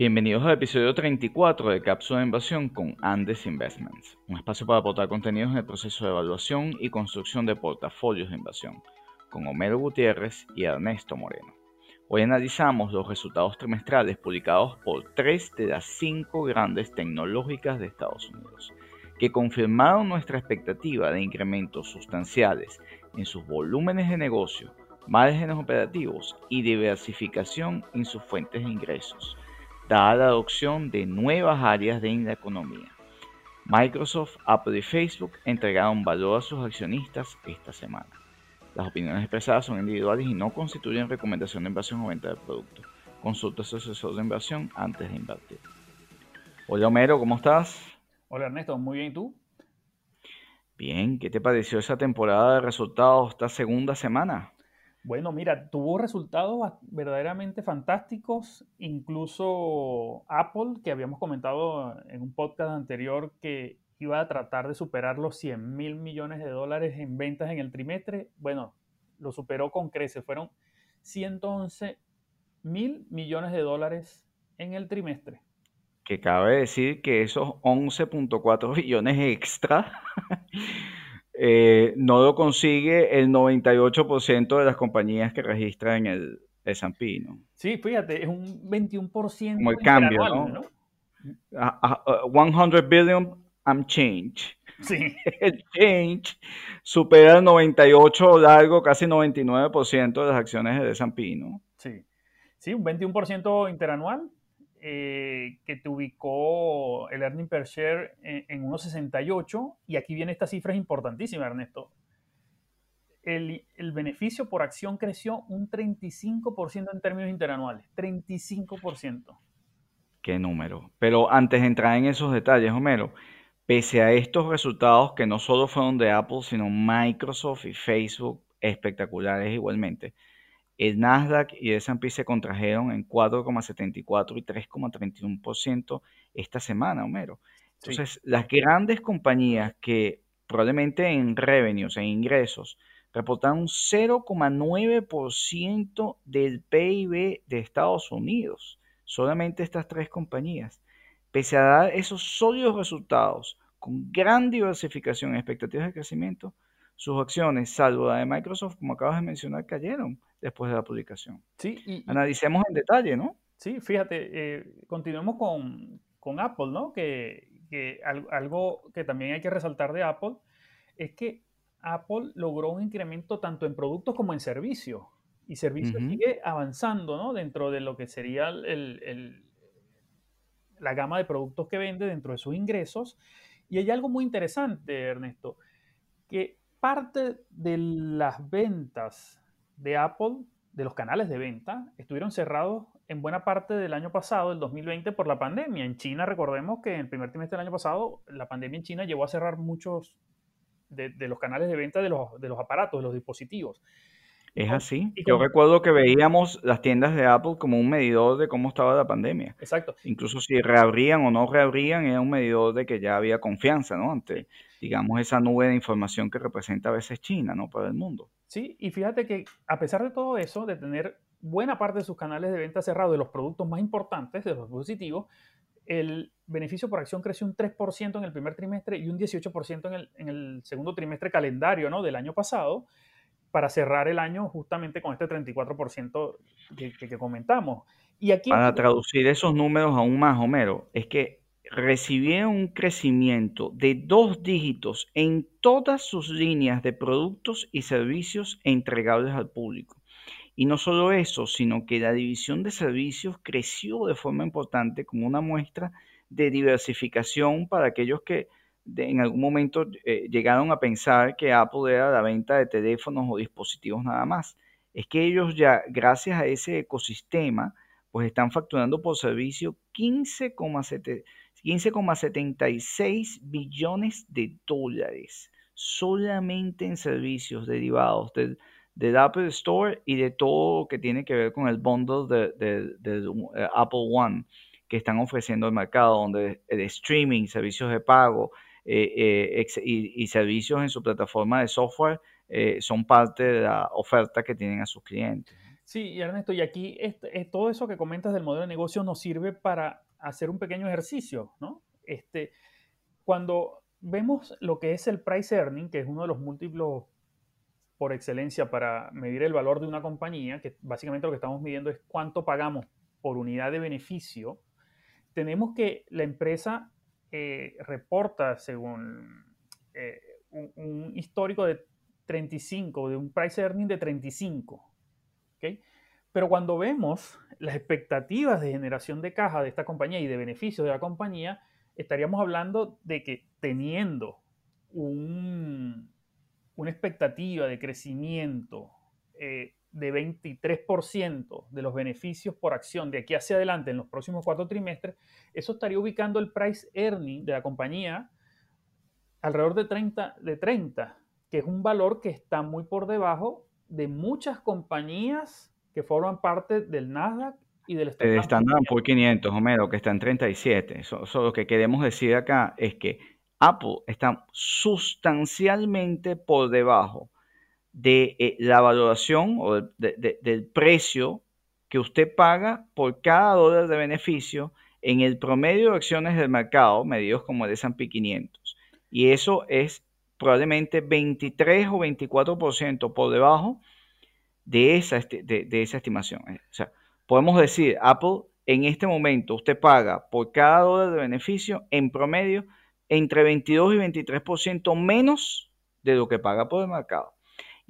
Bienvenidos al episodio 34 de Cápsula de Inversión con Andes Investments, un espacio para aportar contenidos en el proceso de evaluación y construcción de portafolios de inversión, con Homero Gutiérrez y Ernesto Moreno. Hoy analizamos los resultados trimestrales publicados por tres de las cinco grandes tecnológicas de Estados Unidos, que confirmaron nuestra expectativa de incrementos sustanciales en sus volúmenes de negocio, márgenes operativos y diversificación en sus fuentes de ingresos dada la adopción de nuevas áreas de la economía. Microsoft, Apple y Facebook entregaron valor a sus accionistas esta semana. Las opiniones expresadas son individuales y no constituyen recomendación de inversión o venta de producto. Consulta a su asesor de inversión antes de invertir. Hola Homero, ¿cómo estás? Hola Ernesto, muy bien, ¿y tú? Bien, ¿qué te pareció esa temporada de resultados esta segunda semana? Bueno, mira, tuvo resultados verdaderamente fantásticos. Incluso Apple, que habíamos comentado en un podcast anterior que iba a tratar de superar los 100 mil millones de dólares en ventas en el trimestre, bueno, lo superó con creces. Fueron 111 mil millones de dólares en el trimestre. Que cabe decir que esos 11.4 billones extra Eh, no lo consigue el 98% de las compañías que registran el S&P, ¿no? Sí, fíjate, es un 21%. Como el cambio, ¿no? 100 billion, I'm change. Sí. El change supera el 98 largo, casi 99% de las acciones del S&P, ¿no? Sí. Sí, un 21% interanual eh, que te ubicó el earning per share en, en 1,68 y aquí viene esta cifra es importantísima, Ernesto. El, el, beneficio por acción creció un 35% en términos interanuales, 35%. Qué número. Pero antes de entrar en esos detalles, Homero, pese a estos resultados que no solo fueron de Apple, sino Microsoft y Facebook espectaculares igualmente, el Nasdaq y el S&P se contrajeron en 4,74 y 3,31% esta semana, Homero. Entonces, las grandes compañías que probablemente en revenues, en ingresos, reportaron un 0,9% del PIB de Estados Unidos. Solamente estas tres compañías. Pese a dar esos sólidos resultados, con gran diversificación y expectativas de crecimiento, sus acciones, salvo la de Microsoft, como acabas de mencionar, cayeron después de la publicación. Sí, y, Analicemos en detalle, ¿no? Sí, fíjate, eh, continuemos con, con, Apple, ¿no? Que, que, algo que también hay que resaltar de Apple es que Apple logró un incremento tanto en productos como en servicios. Y servicios sigue avanzando, ¿no? Dentro de lo que sería el, el, la gama de productos que vende dentro de sus ingresos. Y hay algo muy interesante, Ernesto, que parte de las ventas de Apple, de los canales de venta, estuvieron cerrados en buena parte del año pasado, el 2020, por la pandemia. En China, recordemos que en el primer trimestre del año pasado, la pandemia en China llevó a cerrar muchos de, los canales de venta de los, de los aparatos, de los dispositivos. Es así. Yo recuerdo que veíamos las tiendas de Apple como un medidor de cómo estaba la pandemia. Exacto. Incluso si reabrían o no reabrían, era un medidor de que ya había confianza, ¿no? Ante, digamos, esa nube de información que representa a veces China, ¿no? Para el mundo. Sí, y fíjate que a pesar de todo eso, de tener buena parte de sus canales de venta cerrados de los productos más importantes, de los dispositivos, el beneficio por acción creció un 3% en el primer trimestre y un 18% en el, en el segundo trimestre calendario ¿no? del año pasado para cerrar el año justamente con este 34% que, que, comentamos. Y aquí, para traducir esos números aún más, Homero, es que recibieron un crecimiento de dos dígitos en todas sus líneas de productos y servicios entregables al público. Y no solo eso, sino que la división de servicios creció de forma importante como una muestra de diversificación para aquellos que en algún momento eh, llegaron a pensar que Apple era la venta de teléfonos o dispositivos nada más. Es que ellos ya, gracias a ese ecosistema, pues están facturando por servicio 15,76 billones de dólares solamente en servicios derivados del, Apple Store y de todo lo que tiene que ver con el bundle de, eh, Apple One que están ofreciendo al mercado, donde el streaming, servicios de pago, eh, eh, y, servicios en su plataforma de software eh, son parte de la oferta que tienen a sus clientes. Sí, Ernesto, y aquí todo eso que comentas del modelo de negocio nos sirve para hacer un pequeño ejercicio, ¿no? Este, cuando vemos lo que es el price earning, que es uno de los múltiplos por excelencia para medir el valor de una compañía, que básicamente lo que estamos midiendo es cuánto pagamos por unidad de beneficio, tenemos que la empresa eh, reporta según eh, un, histórico de 35, de un price earning de 35. Pero cuando vemos las expectativas de generación de caja de esta compañía y de beneficios de la compañía, estaríamos hablando de que teniendo un, una expectativa de crecimiento eh, de 23% de los beneficios por acción de aquí hacia adelante en los próximos cuatro trimestres, eso estaría ubicando el price earning de la compañía alrededor de 30, de 30, que es un valor que está muy por debajo de muchas compañías que forman parte del Nasdaq y del Standard Poor's 500, Homero, que está en 37. Eso, lo que queremos decir acá es que Apple está sustancialmente por debajo de eh, la valoración o del precio que usted paga por cada dólar de beneficio en el promedio de acciones del mercado, medidos como el S&P 500. Y eso es probablemente 23 o 24% por debajo de esa, de, de esa estimación. O sea, podemos decir, Apple en este momento usted paga por cada dólar de beneficio en promedio entre 22 y 23% menos de lo que paga por el mercado.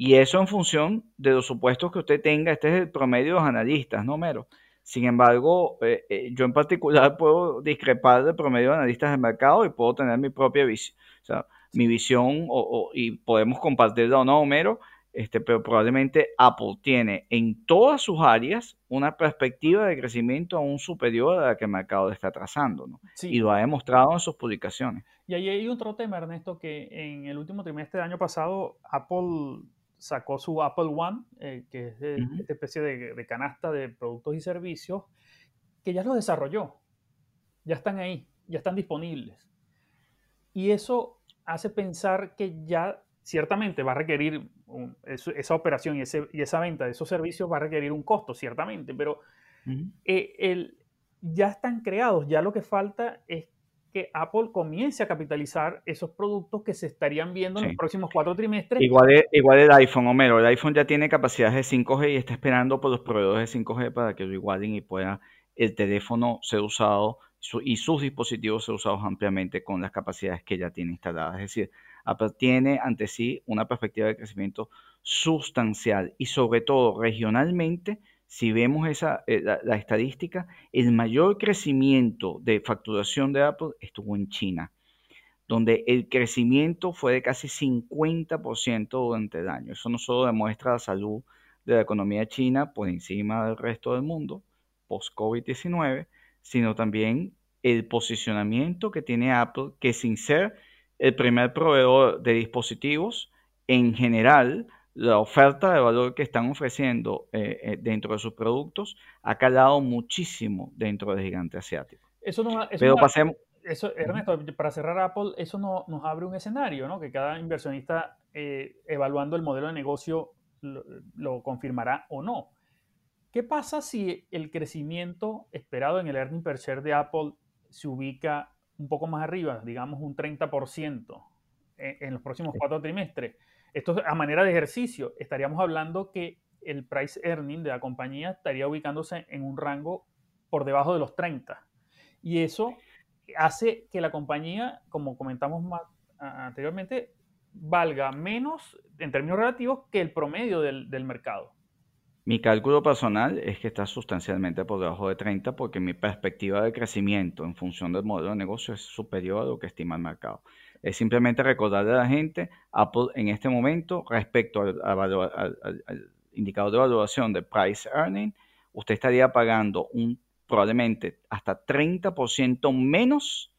Y eso en función de los supuestos que usted tenga. Este es el promedio de los analistas, ¿no, Mero? Sin embargo, eh, eh, yo en particular puedo discrepar del promedio de analistas del mercado y puedo tener mi propia visión, o sea, mi visión y podemos compartirla o no, Mero, este, pero probablemente Apple tiene en todas sus áreas una perspectiva de crecimiento aún superior a la que el mercado está trazando, ¿no? Y lo ha demostrado en sus publicaciones. Y ahí hay otro tema, Ernesto, que en el último trimestre del año pasado Apple sacó su Apple One, eh, que es esta especie de, de, canasta de productos y servicios, que ya los desarrolló, ya están ahí, ya están disponibles. Y eso hace pensar que ya ciertamente va a requerir esa operación y, esa venta de esos servicios va a requerir un costo, ciertamente, pero eh, ya están creados, ya lo que falta es que Apple comience a capitalizar esos productos que se estarían viendo en los próximos cuatro trimestres. Igual, igual el iPhone, Homero, el iPhone ya tiene capacidades de 5G y está esperando por los proveedores de 5G para que lo igualen y pueda el teléfono ser usado y sus dispositivos ser usados ampliamente con las capacidades que ya tiene instaladas. Es decir, Apple tiene ante sí una perspectiva de crecimiento sustancial y sobre todo regionalmente, si vemos esa, eh, la, estadística, el mayor crecimiento de facturación de Apple estuvo en China, donde el crecimiento fue de casi 50% durante el año. Eso no solo demuestra la salud de la economía china por encima del resto del mundo post-COVID-19, sino también el posicionamiento que tiene Apple, que sin ser el primer proveedor de dispositivos, en general, la oferta de valor que están ofreciendo eh, eh, dentro de sus productos ha calado muchísimo dentro del gigante asiático. Eso no, Pero pasemos... Eso, Ernesto, para cerrar Apple, eso no, nos abre un escenario, ¿no? Que cada inversionista eh, evaluando el modelo de negocio lo, confirmará o no. ¿Qué pasa si el crecimiento esperado en el earning per share de Apple se ubica un poco más arriba, digamos un 30% en, los próximos cuatro trimestres. Esto a manera de ejercicio, estaríamos hablando que el price earning de la compañía estaría ubicándose en un rango por debajo de los 30. Y eso hace que la compañía, como comentamos más anteriormente, valga menos en términos relativos que el promedio del mercado. Mi cálculo personal es que está sustancialmente por debajo de 30 porque mi perspectiva de crecimiento en función del modelo de negocio es superior a lo que estima el mercado. Es simplemente recordarle a la gente, Apple en este momento, respecto al, indicador de evaluación de price earning, usted estaría pagando un probablemente hasta 30% menos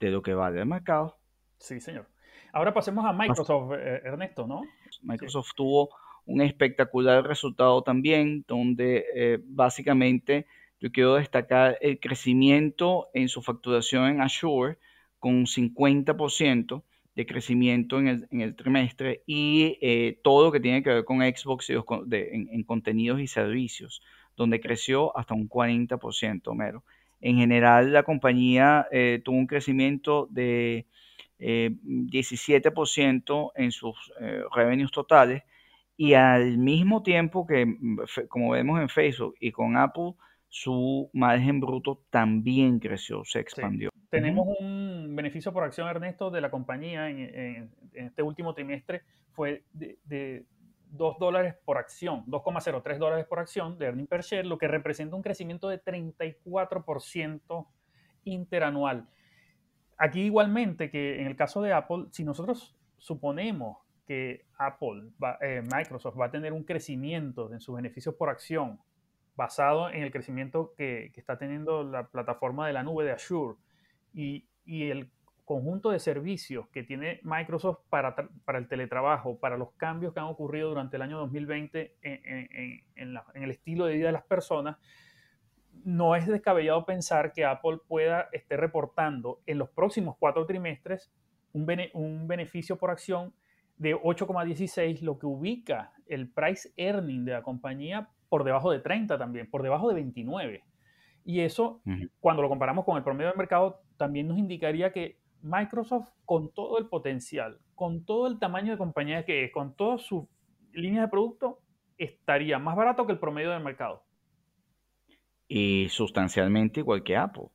de lo que vale el mercado. Sí, señor. Ahora pasemos a Microsoft, eh, Ernesto, ¿no? Microsoft tuvo un espectacular resultado también, donde eh, básicamente yo quiero destacar el crecimiento en su facturación en Azure con un 50%, de crecimiento en el, trimestre y eh, todo lo que tiene que ver con Xbox en, contenidos y servicios, donde creció hasta un 40%, mero. En general, la compañía eh, tuvo un crecimiento de 17% en sus revenues totales y al mismo tiempo que, mm, como vemos en Facebook y con Apple, su margen bruto también creció, se expandió. Tenemos un beneficio por acción, Ernesto, de la compañía en, este último trimestre fue de, 2 dólares por acción, 2,03 dólares por acción de earning per share, lo que representa un crecimiento de 34% interanual. Aquí igualmente que en el caso de Apple, si nosotros suponemos que Apple, eh, Microsoft va a tener un crecimiento en sus beneficios por acción basado en el crecimiento que, está teniendo la plataforma de la nube de Azure y, el conjunto de servicios que tiene Microsoft para, para, el teletrabajo, para los cambios que han ocurrido durante el año 2020 en, en, el estilo de vida de las personas, no es descabellado pensar que Apple pueda estar reportando en los próximos cuatro trimestres un, un beneficio por acción de 8,16, lo que ubica el price earning de la compañía por debajo de 30 también, por debajo de 29. Y eso, cuando lo comparamos con el promedio del mercado, también nos indicaría que Microsoft, con todo el potencial, con todo el tamaño de compañía que es, con todas sus líneas de producto, estaría más barato que el promedio del mercado. Y sustancialmente igual que Apple.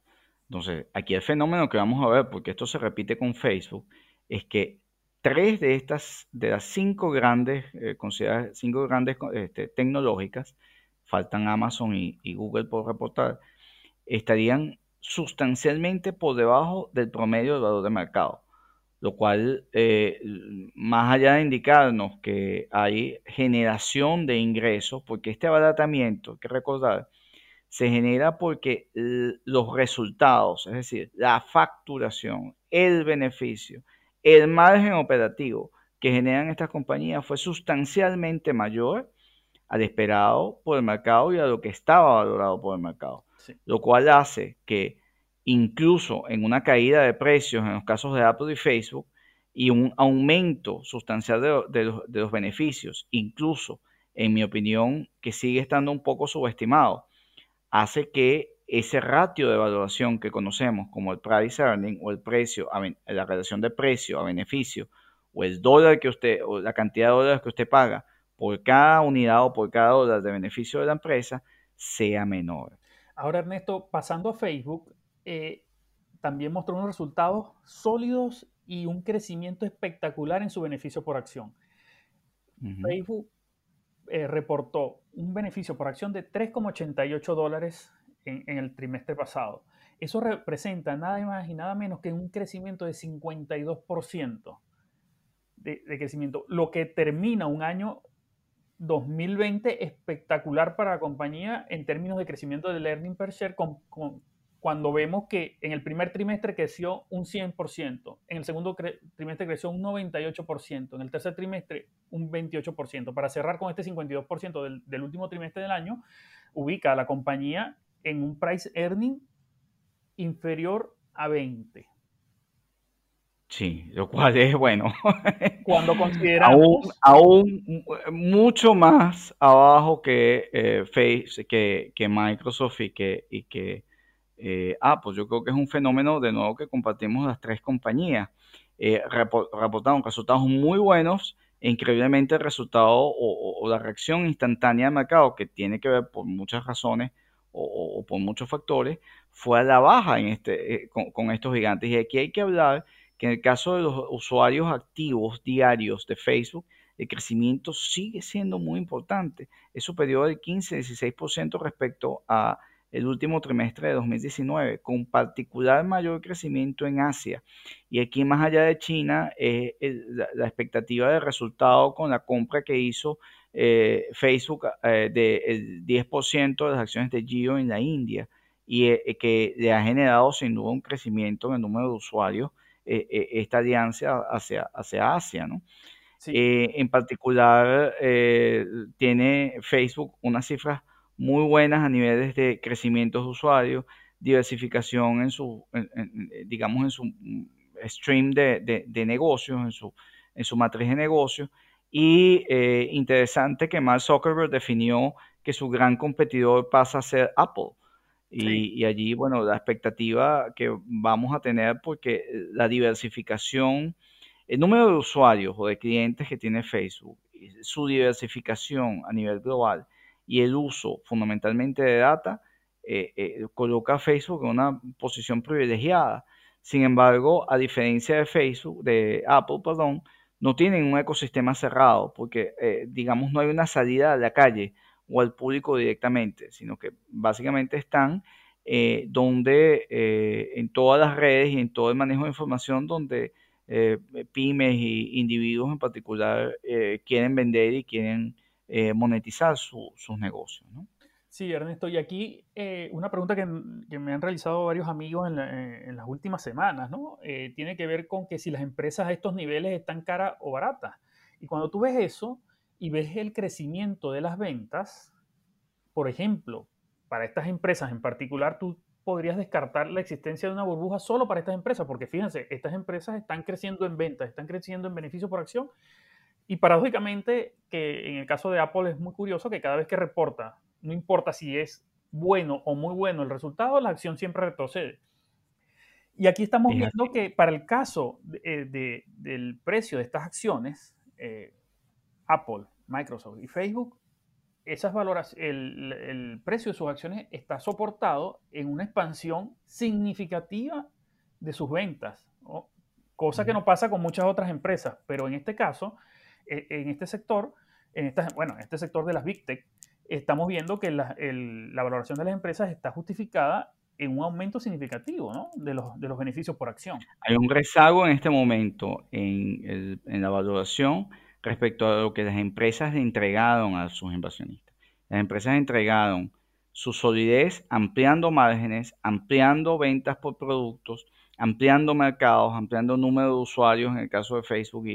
Entonces, aquí el fenómeno que vamos a ver, porque esto se repite con Facebook, es que tres de estas, de las cinco grandes, eh, consideradas cinco grandes este, tecnológicas, faltan Amazon y, Google por reportar, estarían sustancialmente por debajo del promedio del valor de mercado, lo cual, eh, más allá de indicarnos que hay generación de ingresos, porque este abaratamiento, hay que recordar, se genera porque los resultados, es decir, la facturación, el beneficio, el margen operativo que generan estas compañías fue sustancialmente mayor al esperado por el mercado y a lo que estaba valorado por el mercado. Lo cual hace que incluso en una caída de precios en los casos de Apple y Facebook y un aumento sustancial de, los, de los beneficios, incluso en mi opinión que sigue estando un poco subestimado, hace que ese ratio de evaluación que conocemos como el price earning o el precio, la relación de precio a beneficio o el dólar que usted o la cantidad de dólares que usted paga por cada unidad o por cada dólar de beneficio de la empresa sea menor. Ahora Ernesto, pasando a Facebook, eh, también mostró unos resultados sólidos y un crecimiento espectacular en su beneficio por acción. Facebook eh, reportó un beneficio por acción de 3,88 dólares en, el trimestre pasado. Eso representa nada más y nada menos que un crecimiento de 52% de, de crecimiento, lo que termina un año 2020 espectacular para la compañía en términos de crecimiento del earning per share cuando vemos que en el primer trimestre creció un 100%, en el segundo trimestre creció un 98%, en el tercer trimestre un 28%. Para cerrar con este 52% del, del último trimestre del año, ubica a la compañía en un price earning inferior a 20. Sí, lo cual es bueno. Cuando consideramos... Aún, mucho más abajo que, eh, Face, que, que, Microsoft y que, y que eh, Apple. Yo creo que es un fenómeno de nuevo que compartimos las tres compañías. Eh, reportaron resultados muy buenos e increíblemente el resultado o, o, la reacción instantánea del mercado, que tiene que ver por muchas razones o, por muchos factores, fue a la baja en este, eh, con, estos gigantes. Y aquí hay que hablar que en el caso de los usuarios activos diarios de Facebook, el crecimiento sigue siendo muy importante. Es superior al 15-16% respecto a el último trimestre de 2019, con particular mayor crecimiento en Asia. Y aquí más allá de China, eh, la, expectativa de resultado con la compra que hizo eh, Facebook eh, del 10% de las acciones de Geo en la India y eh, que le ha generado sin duda un crecimiento en el número de usuarios esta alianza hacia, hacia Asia, ¿no? en particular, tiene Facebook unas cifras muy buenas a niveles de crecimiento de usuarios, diversificación en su, digamos, en su stream de, negocios, en su, en su matriz de negocios. Y eh, interesante que Mark Zuckerberg definió que su gran competidor pasa a ser Apple. Y, allí, bueno, la expectativa que vamos a tener porque la diversificación, el número de usuarios o de clientes que tiene Facebook, su diversificación a nivel global y el uso fundamentalmente de data, eh, eh, coloca a Facebook en una posición privilegiada. Sin embargo, a diferencia de Facebook, de Apple, perdón, no tienen un ecosistema cerrado porque, eh, digamos, no hay una salida a la calle o al público directamente, sino que básicamente están donde en todas las redes y en todo el manejo de información donde pymes y individuos en particular quieren vender y quieren monetizar sus negocios. ¿no? Sí, Ernesto, y aquí eh, una pregunta que, me han realizado varios amigos en, eh, las últimas semanas, ¿no? Eh, tiene que ver con que si las empresas a estos niveles están caras o baratas. Y cuando tú ves eso y ves el crecimiento de las ventas, por ejemplo, para estas empresas en particular, tú podrías descartar la existencia de una burbuja solo para estas empresas, porque fíjense, estas empresas están creciendo en ventas, están creciendo en beneficio por acción, y paradójicamente, que en el caso de Apple es muy curioso que cada vez que reporta no importa si es bueno o muy bueno el resultado, la acción siempre retrocede. Y aquí estamos viendo que para el caso eh, del precio de estas acciones, eh, Apple, Microsoft y Facebook, esas valoras, el, precio de sus acciones está soportado en una expansión significativa de sus ventas, cosa que no pasa con muchas otras empresas, pero en este caso, e, en este sector, en esta, bueno, en este sector de las Big Tech, estamos viendo que la, valoración de las empresas está justificada en un aumento significativo de, los, de, los, beneficios por acción. Hay un rezago en este momento en, la valoración respecto a lo que las empresas entregaron a sus inversionistas. Las empresas entregaron su solidez ampliando márgenes, ampliando ventas por productos, ampliando mercados, ampliando número de usuarios en el caso de Facebook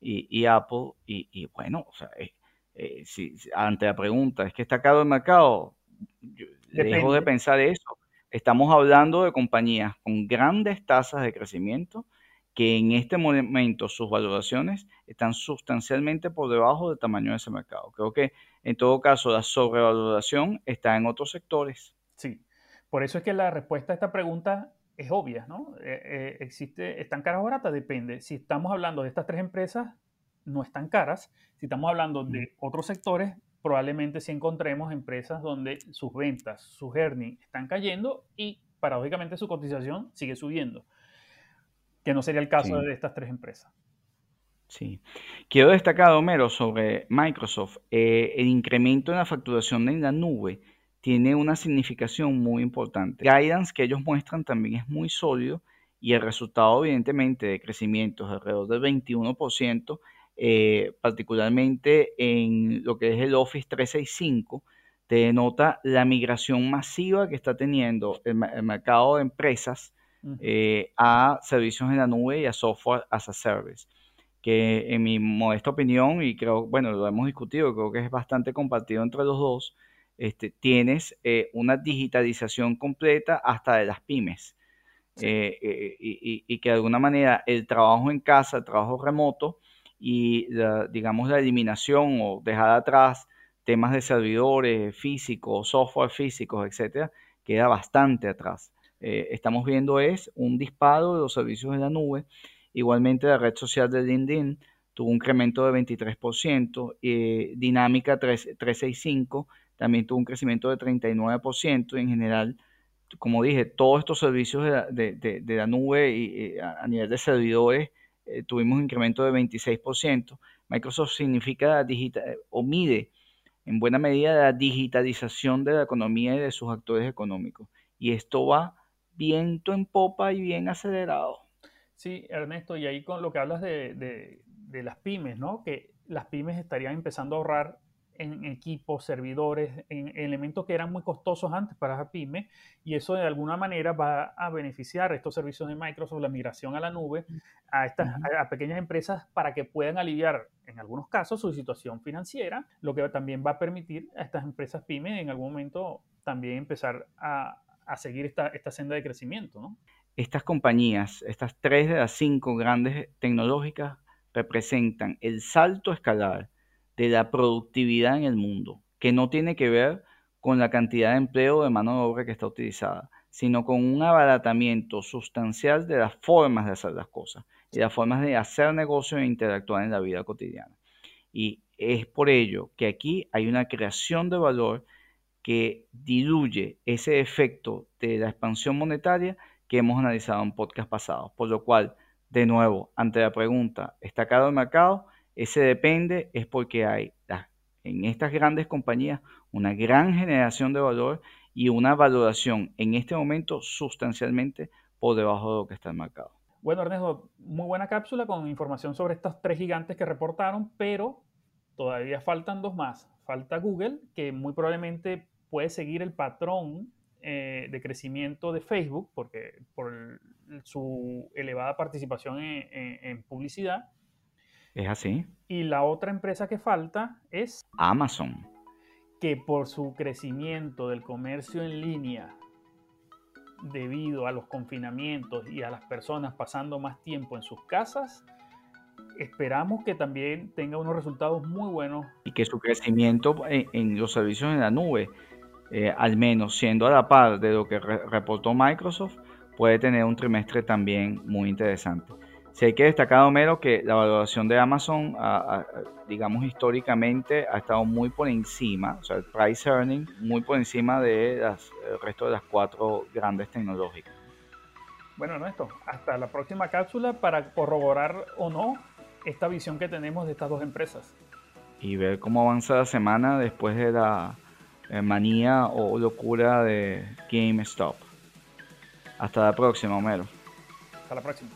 y, Apple. Y, bueno, o sea, eh, si, ante la pregunta, ¿es que está caro el mercado? dejo de pensar eso. Estamos hablando de compañías con grandes tasas de crecimiento que en este momento sus valoraciones están sustancialmente por debajo del tamaño de ese mercado. Creo que en todo caso la sobrevaloración está en otros sectores. Sí, por eso es que la respuesta a esta pregunta es obvia, ¿no? Eh, eh, existe, ¿Están caras o baratas? Depende. Si estamos hablando de estas tres empresas, no están caras. Si estamos hablando de otros sectores, probablemente sí encontremos empresas donde sus ventas, sus earnings están cayendo y paradójicamente su cotización sigue subiendo, que no sería el caso de estas tres empresas. Sí. Quiero destacar, Homero, sobre Microsoft. Eh, el incremento en la facturación en la nube tiene una significación muy importante. El guidance que ellos muestran también es muy sólido y el resultado, evidentemente, de crecimientos alrededor del 21% eh, particularmente en lo que es el Office 365, te denota la migración masiva que está teniendo el, mercado de empresas eh, a servicios en la nube y a software as a service. Que en mi modesta opinión, y creo, bueno, lo hemos discutido, creo que es bastante compartido entre los dos, este, tienes eh, una digitalización completa hasta de las pymes. y, y, que de alguna manera el trabajo en casa, el trabajo remoto, y digamos la eliminación o dejar atrás temas de servidores físicos, software físicos, etcétera, queda bastante atrás. Eh, estamos viendo es un disparo de los servicios de la nube. Igualmente la red social de LinkedIn tuvo un incremento de 23%, eh, Dinámica 365 también tuvo un crecimiento de 39% y en general, como dije, todos estos servicios de la, nube y, a nivel de servidores eh, tuvimos un incremento de 26%. Microsoft significa digital, o mide en buena medida la digitalización de la economía y de sus actores económicos. Y esto va viento en popa y bien acelerado. Sí, Ernesto, y ahí con lo que hablas de, de las pymes, ¿no? Que las pymes estarían empezando a ahorrar en equipos, servidores, en elementos que eran muy costosos antes para la pyme y eso de alguna manera va a beneficiar estos servicios de Microsoft, la migración a la nube, a estas a pequeñas empresas para que puedan aliviar en algunos casos su situación financiera, lo que también va a permitir a estas empresas pyme en algún momento también empezar a, a seguir esta, senda de crecimiento, estas compañías, estas tres de las cinco grandes tecnológicas, representan el salto escalar de la productividad en el mundo, que no tiene que ver con la cantidad de empleo de mano de obra que está utilizada, sino con un abaratamiento sustancial de las formas de hacer las cosas y las formas de hacer negocio e interactuar en la vida cotidiana. Y es por ello que aquí hay una creación de valor que diluye ese efecto de la expansión monetaria que hemos analizado en podcast pasados. Por lo cual, de nuevo, ante la pregunta, ¿está caro el mercado? Ese depende, es porque hay en estas grandes compañías una gran generación de valor y una valoración en este momento sustancialmente por debajo de lo que está el mercado. Bueno, Ernesto, muy buena cápsula con información sobre estos tres gigantes que reportaron, pero todavía faltan dos más. Falta Google, que muy probablemente puede seguir el patrón eh, de crecimiento de Facebook, porque por su elevada participación en, publicidad. Es así. Y la otra empresa que falta es Amazon. Que por su crecimiento del comercio en línea, debido a los confinamientos y a las personas pasando más tiempo en sus casas, esperamos que también tenga unos resultados muy buenos. Y que su crecimiento en los servicios en la nube eh, al menos siendo a la par de lo que reportó Microsoft, puede tener un trimestre también muy interesante. Si hay que destacar, Homero, que la valoración de Amazon, digamos históricamente, ha estado muy por encima, o sea, el price earning muy por encima del resto de las cuatro grandes tecnológicas. Bueno, esto hasta la próxima cápsula para corroborar o no esta visión que tenemos de estas dos empresas. Y ver cómo avanza la semana después de la eh, manía o locura de GameStop. Hasta la próxima, Homero. Hasta la próxima.